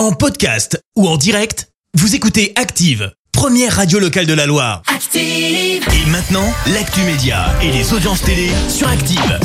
En podcast ou en direct, vous écoutez Active, première radio locale de la Loire. Active. Et maintenant, l'actu média et les audiences télé sur Active.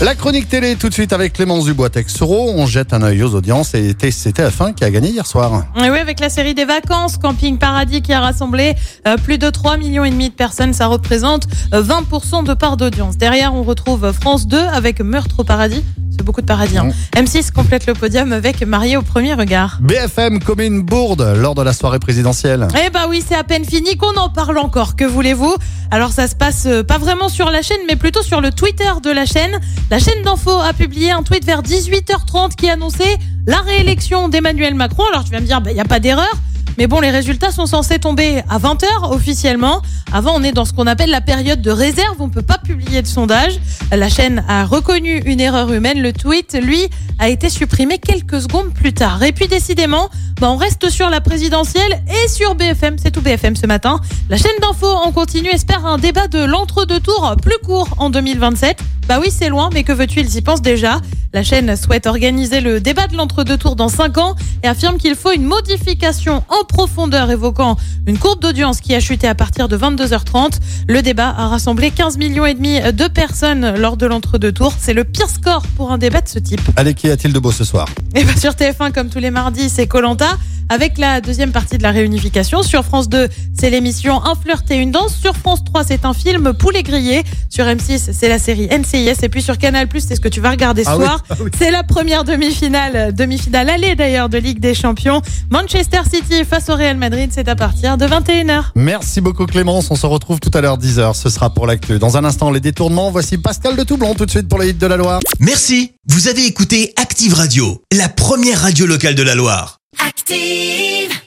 La chronique télé tout de suite avec Clémence Dubois-Texoro. On jette un œil aux audiences et c'était TF1 qui a gagné hier soir. Et oui, avec la série des vacances, Camping Paradis qui a rassemblé euh, plus de 3 millions et demi de personnes, ça représente euh, 20% de part d'audience. Derrière, on retrouve France 2 avec Meurtre au paradis. C'est beaucoup de paradis. hein. M6 complète le podium avec Marié au premier regard. BFM commet une bourde lors de la soirée présidentielle. Eh bah oui, c'est à peine fini qu'on en parle encore. Que voulez-vous? Alors ça se passe euh, pas vraiment sur la chaîne, mais plutôt sur le Twitter de la chaîne. La chaîne d'info a publié un tweet vers 18h30 qui annonçait la réélection d'Emmanuel Macron. Alors tu vas me dire, il n'y a pas d'erreur. Mais bon, les résultats sont censés tomber à 20h officiellement. Avant, on est dans ce qu'on appelle la période de réserve. On peut pas publier de sondage. La chaîne a reconnu une erreur humaine. Le tweet, lui, a été supprimé quelques secondes plus tard. Et puis, décidément, bah, on reste sur la présidentielle et sur BFM. C'est tout BFM ce matin. La chaîne d'info en continu espère un débat de l'entre-deux tours plus court en 2027. Bah oui, c'est loin, mais que veux-tu, ils y pensent déjà. La chaîne souhaite organiser le débat de l'entre-deux tours dans 5 ans et affirme qu'il faut une modification en profondeur évoquant une courbe d'audience qui a chuté à partir de 22h30. Le débat a rassemblé 15 millions et demi de personnes lors de l'entre-deux tours. C'est le pire score pour un débat de ce type. Allez, qui a-t-il de beau ce soir? Et bien sur TF1, comme tous les mardis, c'est Colanta. Avec la deuxième partie de la réunification. Sur France 2, c'est l'émission Un flirt et une danse. Sur France 3, c'est un film Poulet grillé. Sur M6, c'est la série NCIS. Et puis sur Canal+, c'est ce que tu vas regarder ce Ah soir. Ah oui. C'est la première demi-finale, demi-finale allée d'ailleurs de Ligue des Champions. Manchester City face au Real Madrid, c'est à partir de 21h. Merci beaucoup Clémence, on se retrouve tout à l'heure 10h, ce sera pour l'actu. Dans un instant, les détournements, voici Pascal de Toublon tout de suite pour les hits de la Loire. Merci, vous avez écouté Active Radio, la première radio locale de la Loire. Active.